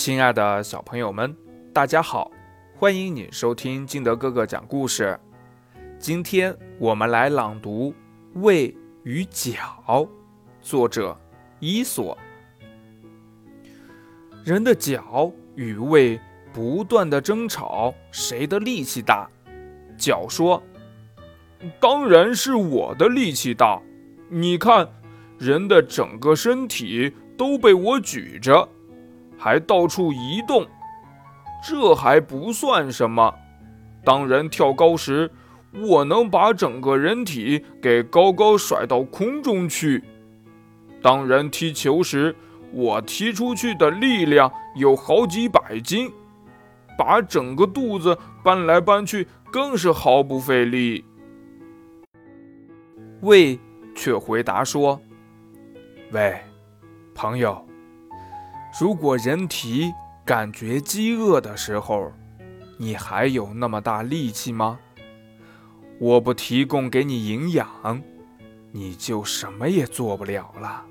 亲爱的小朋友们，大家好，欢迎你收听金德哥哥讲故事。今天我们来朗读《胃与脚》，作者伊索。人的脚与胃不断的争吵，谁的力气大？脚说：“当然是我的力气大。你看，人的整个身体都被我举着。”还到处移动，这还不算什么。当人跳高时，我能把整个人体给高高甩到空中去；当人踢球时，我踢出去的力量有好几百斤，把整个肚子搬来搬去更是毫不费力。胃却回答说：“喂，朋友。”如果人体感觉饥饿的时候，你还有那么大力气吗？我不提供给你营养，你就什么也做不了了。